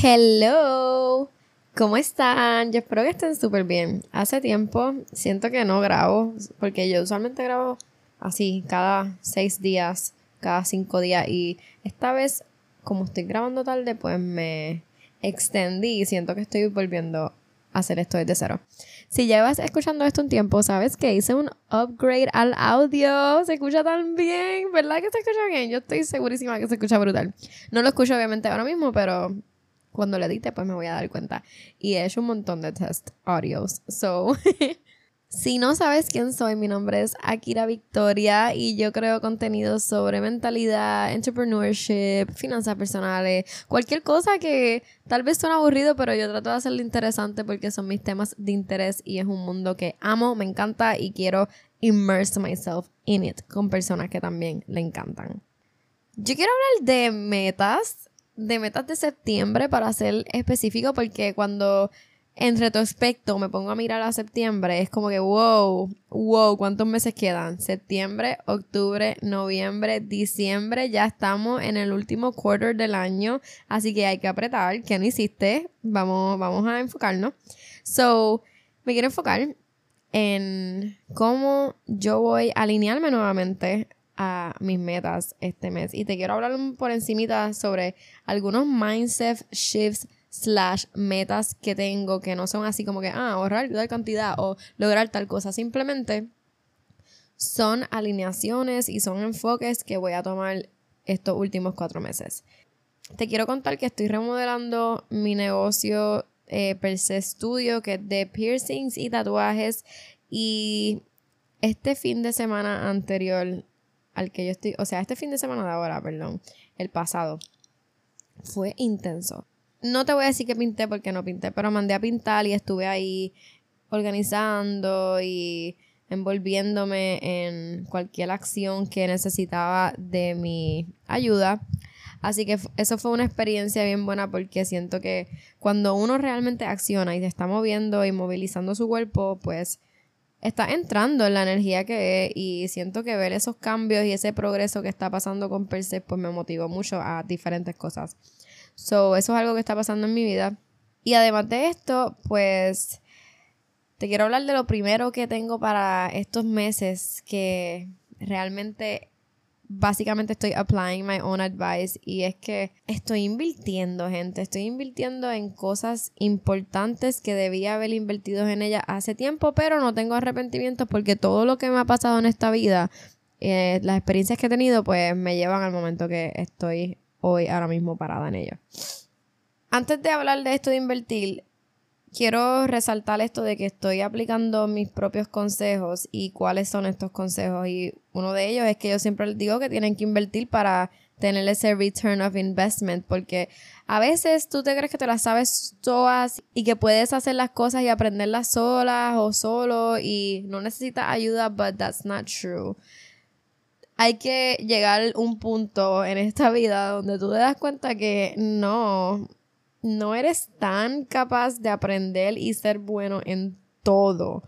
Hello, ¿cómo están? Yo espero que estén súper bien. Hace tiempo siento que no grabo, porque yo usualmente grabo así, cada seis días, cada cinco días, y esta vez, como estoy grabando tarde, pues me extendí y siento que estoy volviendo a hacer esto desde cero. Si llevas escuchando esto un tiempo, sabes que hice un upgrade al audio. Se escucha tan bien, ¿verdad que se escucha bien? Yo estoy segurísima que se escucha brutal. No lo escucho obviamente ahora mismo, pero cuando lo edite, pues me voy a dar cuenta. Y he hecho un montón de test audios. So, si no sabes quién soy, mi nombre es Akira Victoria y yo creo contenido sobre mentalidad, entrepreneurship, finanzas personales, cualquier cosa que tal vez suene aburrido, pero yo trato de hacerlo interesante porque son mis temas de interés y es un mundo que amo, me encanta y quiero immerse myself in it con personas que también le encantan. Yo quiero hablar de metas de metas de septiembre para ser específico porque cuando en retrospecto me pongo a mirar a septiembre es como que wow, wow, ¿cuántos meses quedan? Septiembre, octubre, noviembre, diciembre, ya estamos en el último quarter del año, así que hay que apretar, ¿qué no hiciste? Vamos, vamos a enfocarnos. So, me quiero enfocar en cómo yo voy a alinearme nuevamente a mis metas este mes. Y te quiero hablar por encimita sobre algunos mindset shifts slash metas que tengo que no son así como que, ah, ahorrar tal cantidad o lograr tal cosa. Simplemente son alineaciones y son enfoques que voy a tomar estos últimos cuatro meses. Te quiero contar que estoy remodelando mi negocio eh, per se estudio, que es de piercings y tatuajes. Y este fin de semana anterior al que yo estoy, o sea, este fin de semana de ahora, perdón, el pasado, fue intenso. No te voy a decir que pinté porque no pinté, pero mandé a pintar y estuve ahí organizando y envolviéndome en cualquier acción que necesitaba de mi ayuda. Así que eso fue una experiencia bien buena porque siento que cuando uno realmente acciona y se está moviendo y movilizando su cuerpo, pues está entrando en la energía que es y siento que ver esos cambios y ese progreso que está pasando con Perseus pues me motivó mucho a diferentes cosas. So, eso es algo que está pasando en mi vida. Y además de esto, pues te quiero hablar de lo primero que tengo para estos meses que realmente básicamente estoy applying my own advice y es que estoy invirtiendo, gente, estoy invirtiendo en cosas importantes que debía haber invertido en ellas hace tiempo, pero no tengo arrepentimientos porque todo lo que me ha pasado en esta vida, eh, las experiencias que he tenido, pues me llevan al momento que estoy hoy ahora mismo parada en ello. Antes de hablar de esto de invertir, quiero resaltar esto de que estoy aplicando mis propios consejos y cuáles son estos consejos. Y uno de ellos es que yo siempre les digo que tienen que invertir para tener ese return of investment, porque a veces tú te crees que te las sabes todas y que puedes hacer las cosas y aprenderlas solas o solo y no necesitas ayuda, but that's not true. Hay que llegar a un punto en esta vida donde tú te das cuenta que no, no eres tan capaz de aprender y ser bueno en todo.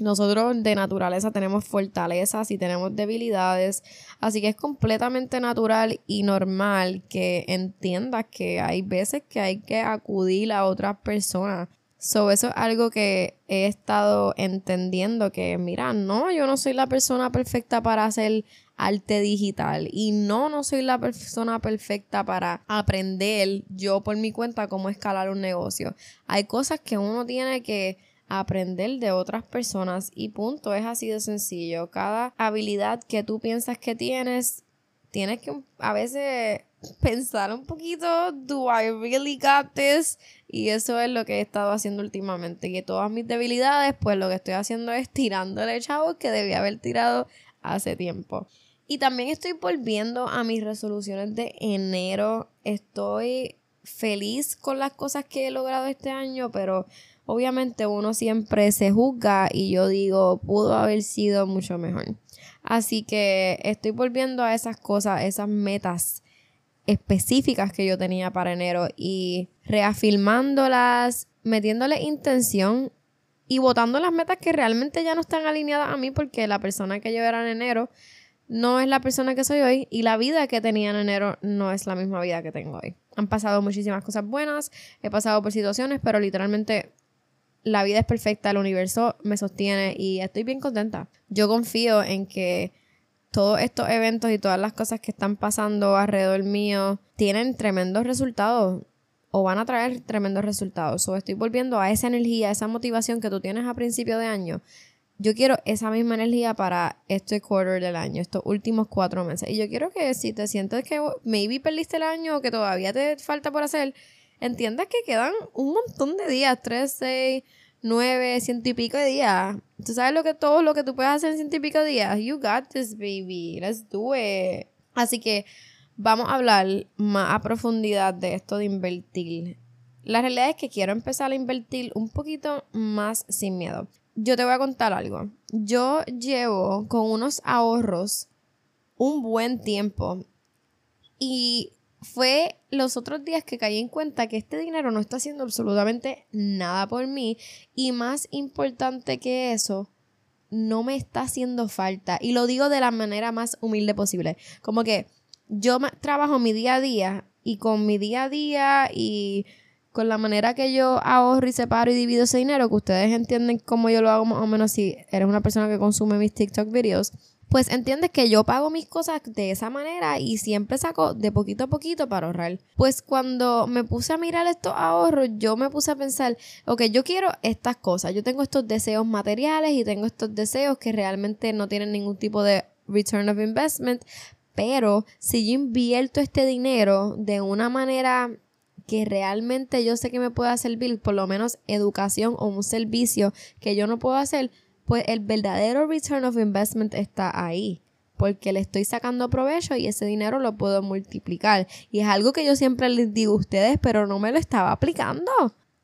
Nosotros de naturaleza tenemos fortalezas y tenemos debilidades, así que es completamente natural y normal que entiendas que hay veces que hay que acudir a otras personas. So, eso es algo que he estado entendiendo que, mira, no, yo no soy la persona perfecta para hacer arte digital. Y no, no soy la persona perfecta para aprender yo por mi cuenta cómo escalar un negocio. Hay cosas que uno tiene que aprender de otras personas y punto, es así de sencillo. Cada habilidad que tú piensas que tienes, tienes que a veces pensar un poquito, do I really got this? Y eso es lo que he estado haciendo últimamente, que todas mis debilidades, pues lo que estoy haciendo es tirándole chavos que debía haber tirado hace tiempo. Y también estoy volviendo a mis resoluciones de enero. Estoy feliz con las cosas que he logrado este año, pero obviamente uno siempre se juzga y yo digo, pudo haber sido mucho mejor. Así que estoy volviendo a esas cosas, esas metas específicas que yo tenía para enero y reafirmándolas, metiéndole intención y votando las metas que realmente ya no están alineadas a mí porque la persona que yo era en enero no es la persona que soy hoy y la vida que tenía en enero no es la misma vida que tengo hoy. Han pasado muchísimas cosas buenas, he pasado por situaciones, pero literalmente la vida es perfecta, el universo me sostiene y estoy bien contenta. Yo confío en que todos estos eventos y todas las cosas que están pasando alrededor mío tienen tremendos resultados o van a traer tremendos resultados. O estoy volviendo a esa energía, esa motivación que tú tienes a principio de año. Yo quiero esa misma energía para este quarter del año, estos últimos cuatro meses. Y yo quiero que si te sientes que maybe perdiste el año o que todavía te falta por hacer, entiendas que quedan un montón de días, tres, seis, nueve, ciento y pico de días. Tú sabes lo que todo lo que tú puedes hacer en ciento y pico de días. You got this, baby. Let's do it. Así que vamos a hablar más a profundidad de esto de invertir. La realidad es que quiero empezar a invertir un poquito más sin miedo. Yo te voy a contar algo. Yo llevo con unos ahorros un buen tiempo y fue los otros días que caí en cuenta que este dinero no está haciendo absolutamente nada por mí y más importante que eso, no me está haciendo falta. Y lo digo de la manera más humilde posible. Como que yo trabajo mi día a día y con mi día a día y con la manera que yo ahorro y separo y divido ese dinero, que ustedes entienden cómo yo lo hago más o menos si eres una persona que consume mis TikTok videos, pues entiendes que yo pago mis cosas de esa manera y siempre saco de poquito a poquito para ahorrar. Pues cuando me puse a mirar estos ahorros, yo me puse a pensar, ok, yo quiero estas cosas, yo tengo estos deseos materiales y tengo estos deseos que realmente no tienen ningún tipo de return of investment, pero si yo invierto este dinero de una manera que realmente yo sé que me pueda servir, por lo menos educación o un servicio que yo no puedo hacer, pues el verdadero return of investment está ahí. Porque le estoy sacando provecho y ese dinero lo puedo multiplicar. Y es algo que yo siempre les digo a ustedes, pero no me lo estaba aplicando.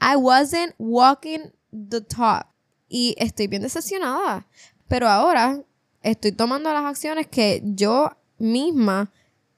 I wasn't walking the top. Y estoy bien decepcionada. Pero ahora estoy tomando las acciones que yo misma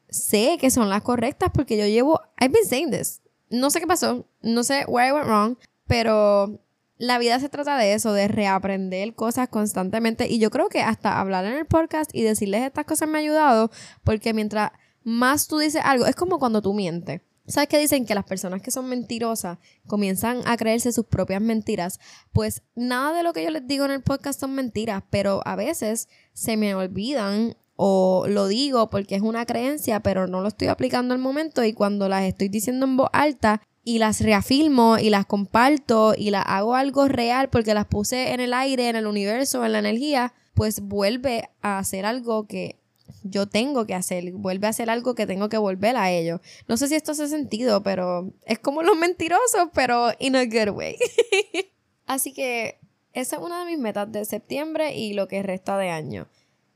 sé que son las correctas porque yo llevo, I've been saying this. No sé qué pasó, no sé where I went wrong, pero la vida se trata de eso, de reaprender cosas constantemente. Y yo creo que hasta hablar en el podcast y decirles estas cosas me ha ayudado porque mientras más tú dices algo, es como cuando tú mientes. ¿Sabes qué dicen? Que las personas que son mentirosas comienzan a creerse sus propias mentiras. Pues nada de lo que yo les digo en el podcast son mentiras, pero a veces se me olvidan o lo digo porque es una creencia, pero no lo estoy aplicando al momento y cuando las estoy diciendo en voz alta y las reafirmo y las comparto y las hago algo real porque las puse en el aire, en el universo, en la energía, pues vuelve a hacer algo que yo tengo que hacer, vuelve a hacer algo que tengo que volver a ello. No sé si esto hace sentido, pero es como los mentirosos, pero in a good way. Así que esa es una de mis metas de septiembre y lo que resta de año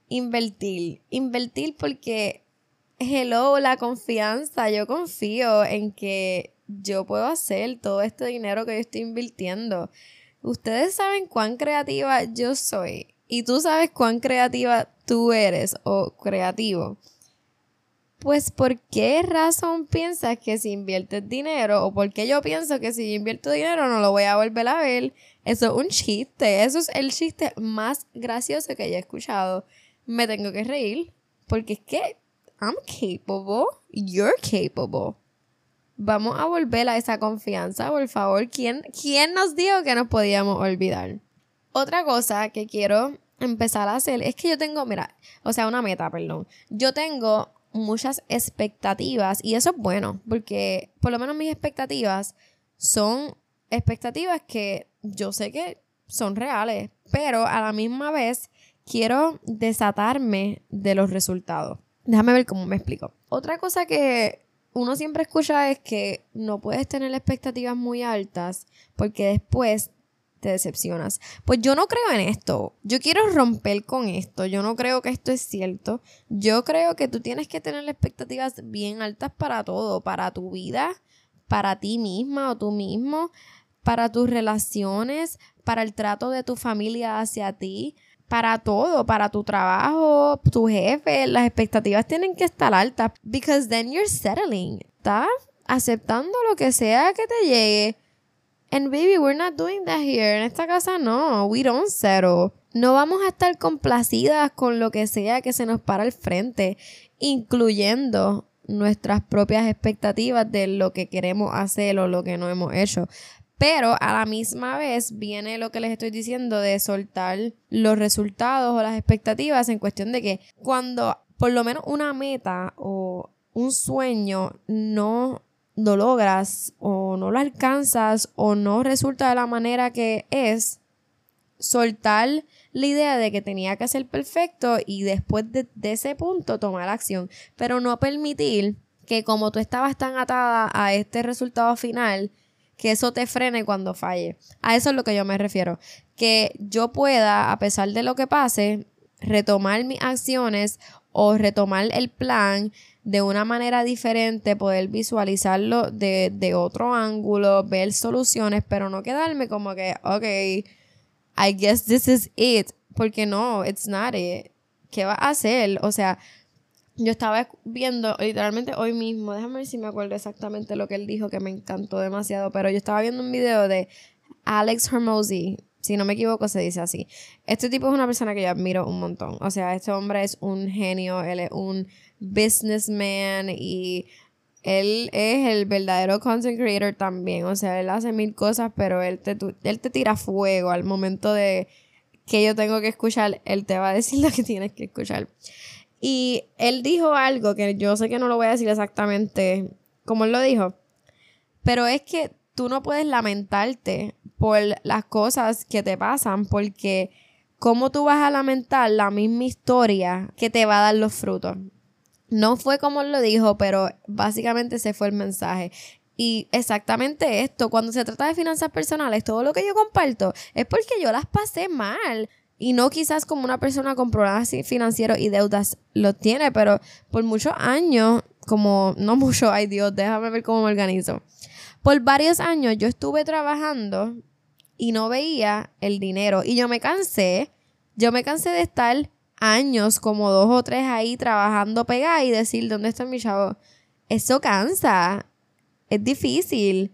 invertir. Invertir porque, hello, la confianza. Yo confío en que yo puedo hacer todo este dinero que yo estoy invirtiendo. Ustedes saben cuán creativa yo soy. Y tú sabes cuán creativa tú eres o creativo. Pues, ¿por qué razón piensas que si inviertes dinero o por qué yo pienso que si invierto dinero no lo voy a volver a ver? Eso es un chiste. Eso es el chiste más gracioso que he escuchado me tengo que reír porque es que I'm capable, you're capable. Vamos a volver a esa confianza, por favor. ¿Quién, ¿Quién nos dijo que nos podíamos olvidar? Otra cosa que quiero empezar a hacer es que yo tengo, mira, o sea, una meta, perdón. Yo tengo muchas expectativas y eso es bueno, porque por lo menos mis expectativas son expectativas que yo sé que son reales, pero a la misma vez quiero desatarme de los resultados. Déjame ver cómo me explico. Otra cosa que uno siempre escucha es que no puedes tener expectativas muy altas porque después te decepcionas. Pues yo no creo en esto. Yo quiero romper con esto. Yo no creo que esto es cierto. Yo creo que tú tienes que tener expectativas bien altas para todo, para tu vida, para ti misma o tú mismo, para tus relaciones, para el trato de tu familia hacia ti, para todo, para tu trabajo, tu jefe, las expectativas tienen que estar altas. Because then you're settling. ¿Estás aceptando lo que sea que te llegue? And baby, we're not doing that here. En esta casa no. We don't settle. No vamos a estar complacidas con lo que sea que se nos para al frente, incluyendo nuestras propias expectativas de lo que queremos hacer o lo que no hemos hecho. Pero a la misma vez viene lo que les estoy diciendo de soltar los resultados o las expectativas en cuestión de que cuando por lo menos una meta o un sueño no lo logras o no lo alcanzas o no resulta de la manera que es, soltar la idea de que tenía que ser perfecto y después de, ese punto tomar acción, pero no permitir que como tú estabas tan atada a este resultado final, que eso te frene cuando falle. A eso es lo que yo me refiero. Que yo pueda, a pesar de lo que pase, retomar mis acciones o retomar el plan de una manera diferente, poder visualizarlo de, de otro ángulo, ver soluciones, pero no quedarme como que, ok, I guess this is it. Porque no, it's not it. ¿Qué va a hacer? O sea, yo estaba viendo literalmente hoy mismo, déjame ver si me acuerdo exactamente lo que él dijo que me encantó demasiado, pero yo estaba viendo un video de Alex Hermosi, si no me equivoco se dice así. Este tipo es una persona que yo admiro un montón. O sea, este hombre es un genio, él es un businessman y él es el verdadero content creator también. O sea, él hace mil cosas, pero él te, él te tira fuego al momento de que yo tengo que escuchar. Él te va a decir lo que tienes que escuchar. Y él dijo algo que yo sé que no lo voy a decir exactamente como él lo dijo. Pero es que tú no puedes lamentarte por las cosas que te pasan porque ¿cómo tú vas a lamentar la misma historia que te va a dar los frutos? No fue como él lo dijo, pero básicamente ese fue el mensaje. Y exactamente esto, cuando se trata de finanzas personales, todo lo que yo comparto es porque yo las pasé mal. Y no quizás como una persona con problemas financieros y deudas lo tiene, pero por muchos años, como no mucho, ay Dios, déjame ver cómo me organizo. Por varios años yo estuve trabajando y no veía el dinero. Y yo me cansé, yo me cansé de estar años, como dos o tres ahí trabajando pegada y decir, ¿dónde está mi chavo? Eso cansa, es difícil.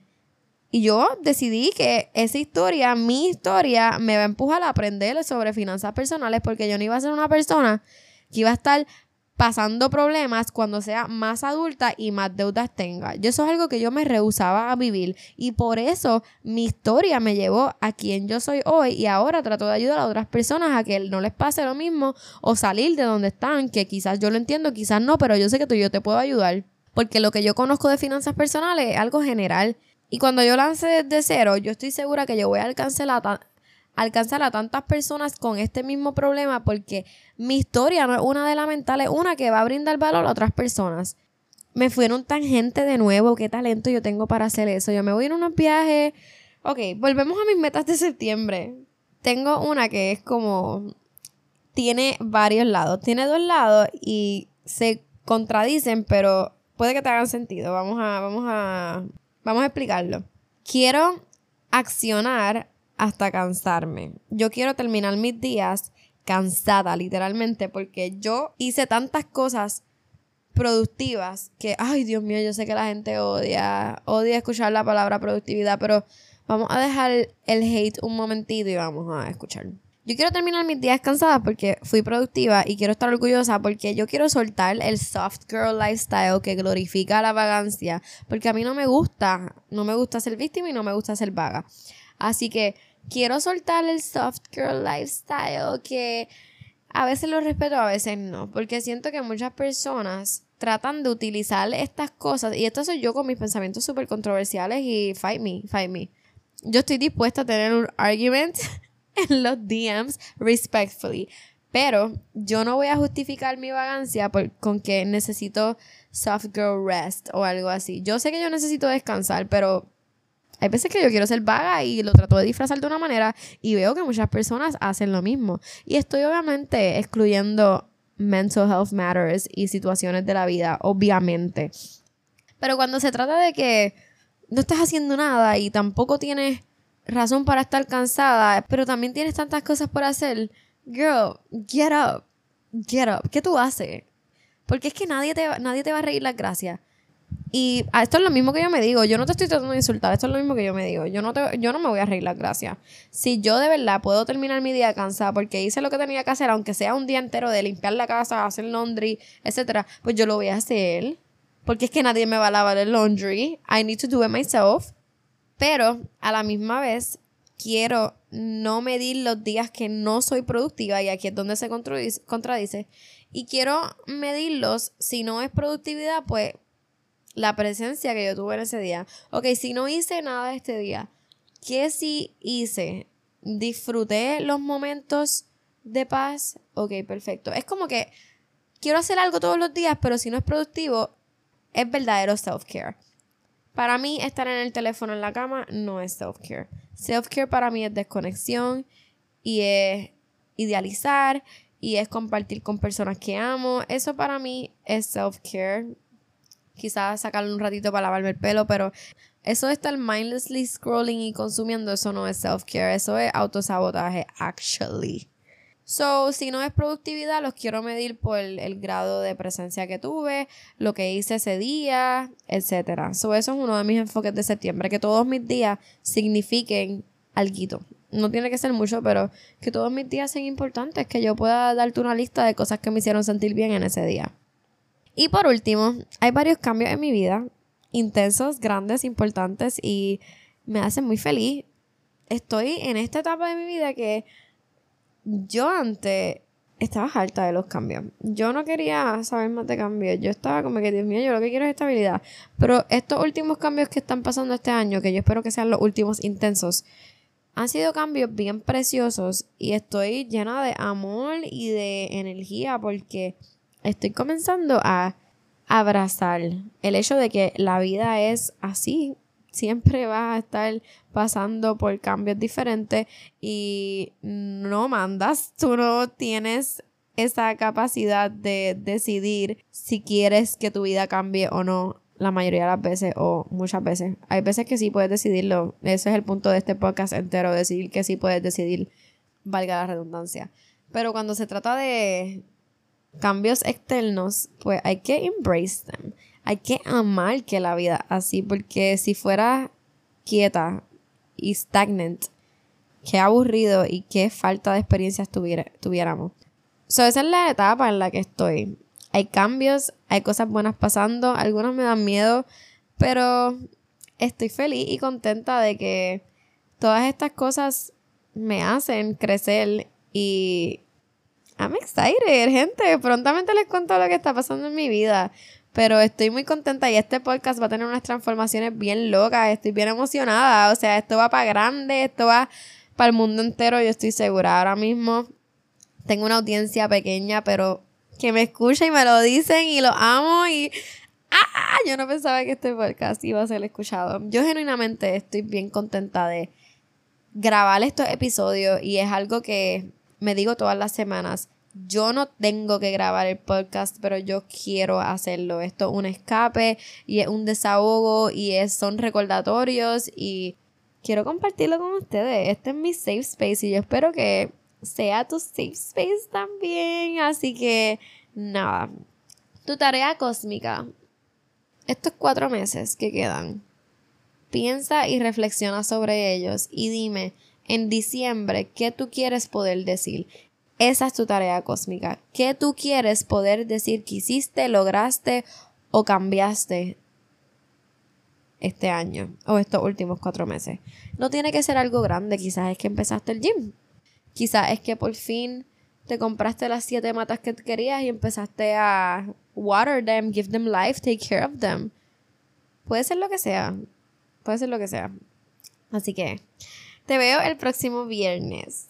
Y yo decidí que esa historia, mi historia, me va a empujar a aprender sobre finanzas personales porque yo no iba a ser una persona que iba a estar pasando problemas cuando sea más adulta y más deudas tenga. Yo eso es algo que yo me rehusaba a vivir y por eso mi historia me llevó a quien yo soy hoy y ahora trato de ayudar a otras personas a que no les pase lo mismo o salir de donde están, que quizás yo lo entiendo, quizás no, pero yo sé que tú y yo te puedo ayudar. Porque lo que yo conozco de finanzas personales es algo general. Y cuando yo lance desde cero, yo estoy segura que yo voy a alcanzar la, alcanzar a tantas personas con este mismo problema porque mi historia no es una de las mentales, una que va a brindar valor a otras personas. Me fueron tangente de nuevo, qué talento yo tengo para hacer eso. Yo me voy en unos viajes. Ok, volvemos a mis metas de septiembre. Tengo una que es como. Tiene varios lados. Tiene dos lados y se contradicen, pero puede que te hagan sentido. Vamos a, vamos a, vamos a explicarlo. Quiero accionar hasta cansarme. Yo quiero terminar mis días cansada, literalmente, porque yo hice tantas cosas productivas que, ay Dios mío, yo sé que la gente odia, odia escuchar la palabra productividad, pero vamos a dejar el hate un momentito y vamos a escuchar. Yo quiero terminar mis días cansada porque fui productiva y quiero estar orgullosa porque yo quiero soltar el soft girl lifestyle que glorifica la vagancia, porque a mí no me gusta, no me gusta ser víctima y no me gusta ser vaga. Así que quiero soltar el soft girl lifestyle que a veces lo respeto, a veces no, porque siento que muchas personas tratan de utilizar estas cosas, y esto soy yo con mis pensamientos súper controversiales y fight me, fight me. Yo estoy dispuesta a tener un argument en los DMs respectfully, pero yo no voy a justificar mi vagancia con que necesito soft girl rest o algo así. Yo sé que yo necesito descansar, pero hay veces que yo quiero ser vaga y lo trato de disfrazar de una manera y veo que muchas personas hacen lo mismo. Y estoy obviamente excluyendo mental health matters y situaciones de la vida, obviamente. Pero cuando se trata de que no estás haciendo nada y tampoco tienes razón para estar cansada, pero también tienes tantas cosas por hacer, girl, get up, get up. ¿Qué tú haces? Porque es que nadie te, nadie te va a reír las gracias. Y esto es lo mismo que yo me digo. Yo no te estoy tratando de insultar. Esto es lo mismo que yo me digo. Yo no, te, yo no me voy a reír las gracias. Si yo de verdad puedo terminar mi día cansada porque hice lo que tenía que hacer, aunque sea un día entero de limpiar la casa, hacer laundry, etcétera, pues yo lo voy a hacer. porque es que nadie me va a lavar el laundry. I need to do it myself. Pero a la misma vez quiero no medir los días que no soy productiva y aquí es donde se contradice. Y quiero medirlos, si no es productividad, pues la presencia que yo tuve en ese día. Ok, si no hice nada este día, ¿qué sí hice? ¿Disfruté los momentos de paz? Ok, perfecto. Es como que quiero hacer algo todos los días, pero si no es productivo, es verdadero self-care. Para mí, estar en el teléfono en la cama no es self-care. Self-care para mí es desconexión y es idealizar y es compartir con personas que amo. Eso para mí es self-care. Quizás sacarle un ratito para lavarme el pelo, pero eso de estar mindlessly scrolling y consumiendo, eso no es self-care. Eso es autosabotaje, actually. So, si no es productividad, los quiero medir por el, grado de presencia que tuve, lo que hice ese día, etc. So, eso es uno de mis enfoques de septiembre, que todos mis días signifiquen algo. No tiene que ser mucho, pero que todos mis días sean importantes, que yo pueda darte una lista de cosas que me hicieron sentir bien en ese día. Y por último, hay varios cambios en mi vida, intensos, grandes, importantes y me hacen muy feliz. Estoy en esta etapa de mi vida que yo antes estaba harta de los cambios. Yo no quería saber más de cambios. Yo estaba como que, Dios mío, yo lo que quiero es estabilidad. Pero estos últimos cambios que están pasando este año, que yo espero que sean los últimos intensos, han sido cambios bien preciosos y estoy llena de amor y de energía porque estoy comenzando a abrazar el hecho de que la vida es así siempre vas a estar pasando por cambios diferentes y no mandas, tú no tienes esa capacidad de decidir si quieres que tu vida cambie o no la mayoría de las veces o muchas veces. Hay veces que sí puedes decidirlo. Ese es el punto de este podcast entero, decidir que sí puedes decidir, valga la redundancia. Pero cuando se trata de cambios externos, pues hay que embrace them hay que amar que la vida así, porque si fuera quieta y stagnant, qué aburrido y qué falta de experiencias tuviéramos. So, esa es la etapa en la que estoy. Hay cambios, hay cosas buenas pasando, algunas me dan miedo, pero estoy feliz y contenta de que todas estas cosas me hacen crecer y I'm excited, gente. Prontamente les cuento lo que está pasando en mi vida. Pero estoy muy contenta y este podcast va a tener unas transformaciones bien locas. Estoy bien emocionada. O sea, esto va para grande, esto va para el mundo entero, yo estoy segura. Ahora mismo tengo una audiencia pequeña, pero que me escucha y me lo dicen y lo amo y... ¡Ah! Yo no pensaba que este podcast iba a ser escuchado. Yo genuinamente estoy bien contenta de grabar estos episodios y es algo que me digo todas las semanas yo no tengo que grabar el podcast, pero yo quiero hacerlo. Esto es un escape y es un desahogo y es, son recordatorios y quiero compartirlo con ustedes. Este es mi safe space y yo espero que sea tu safe space también. Así que nada, tu tarea cósmica. Estos cuatro meses que quedan, piensa y reflexiona sobre ellos y dime en diciembre qué tú quieres poder decir esa es tu tarea cósmica. ¿Qué tú quieres poder decir que hiciste, lograste o cambiaste este año o estos últimos cuatro meses? No tiene que ser algo grande, quizás es que empezaste el gym. Quizás es que por fin te compraste las siete matas que querías y empezaste a water them, give them life, take care of them. Puede ser lo que sea. Puede ser lo que sea. Así que te veo el próximo viernes.